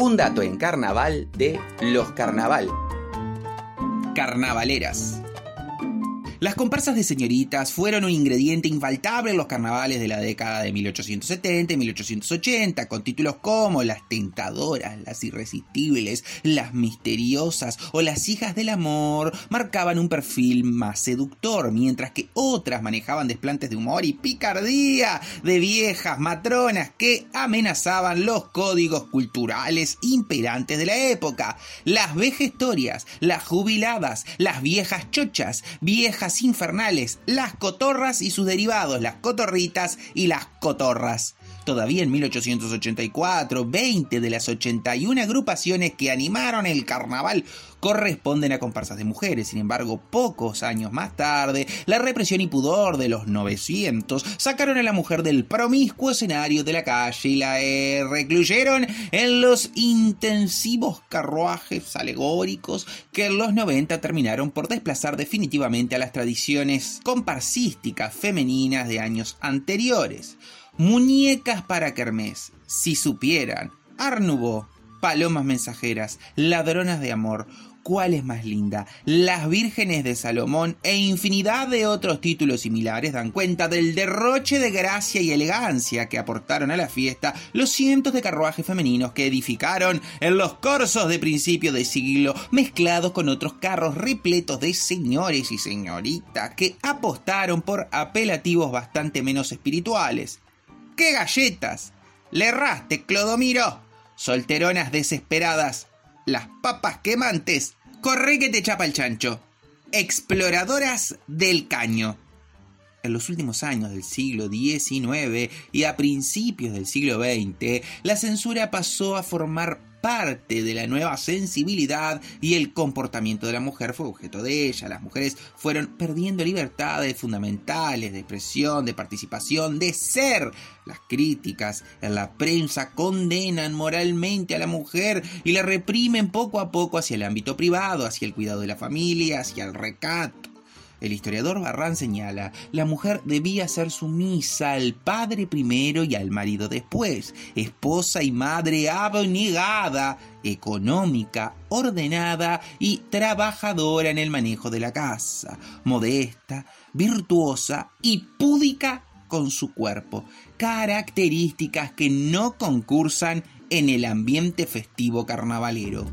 Un dato en carnaval de los carnaval. Carnavaleras. Las comparsas de señoritas fueron un ingrediente infaltable en los carnavales de la década de 1870 y 1880, con títulos como Las Tentadoras, Las Irresistibles, Las Misteriosas o Las Hijas del Amor, marcaban un perfil más seductor, mientras que otras manejaban desplantes de humor y picardía de viejas matronas que amenazaban los códigos culturales imperantes de la época. Las vejestorias, las jubiladas, las viejas chochas, viejas infernales, las cotorras y sus derivados, las cotorritas y las cotorras. Todavía en 1884, 20 de las 81 agrupaciones que animaron el carnaval corresponden a comparsas de mujeres. Sin embargo, pocos años más tarde, la represión y pudor de los 900 sacaron a la mujer del promiscuo escenario de la calle y la recluyeron en los intensivos carruajes alegóricos que en los 90 terminaron por desplazar definitivamente a las tradiciones comparsísticas femeninas de años anteriores. Muñecas para Kermés, si supieran. Arnubó, palomas mensajeras, ladronas de amor, ¿Cuál es más linda? Las vírgenes de Salomón e infinidad de otros títulos similares dan cuenta del derroche de gracia y elegancia que aportaron a la fiesta los cientos de carruajes femeninos que edificaron en los corsos de principio de siglo, mezclados con otros carros repletos de señores y señoritas que apostaron por apelativos bastante menos espirituales. ¡Qué galletas! Le erraste, Clodomiro. Solteronas desesperadas, las papas quemantes, corre que te chapa el chancho. Exploradoras del caño. En los últimos años del siglo XIX y a principios del siglo XX, la censura pasó a formar parte de la nueva sensibilidad y el comportamiento de la mujer fue objeto de ella. Las mujeres fueron perdiendo libertades fundamentales de expresión, de participación, de ser. Las críticas en la prensa condenan moralmente a la mujer y la reprimen poco a poco hacia el ámbito privado, hacia el cuidado de la familia, hacia el recato. El historiador Barran señala, la mujer debía ser sumisa al padre primero y al marido después, esposa y madre abnegada, económica, ordenada y trabajadora en el manejo de la casa, modesta, virtuosa y púdica con su cuerpo, características que no concursan en el ambiente festivo carnavalero.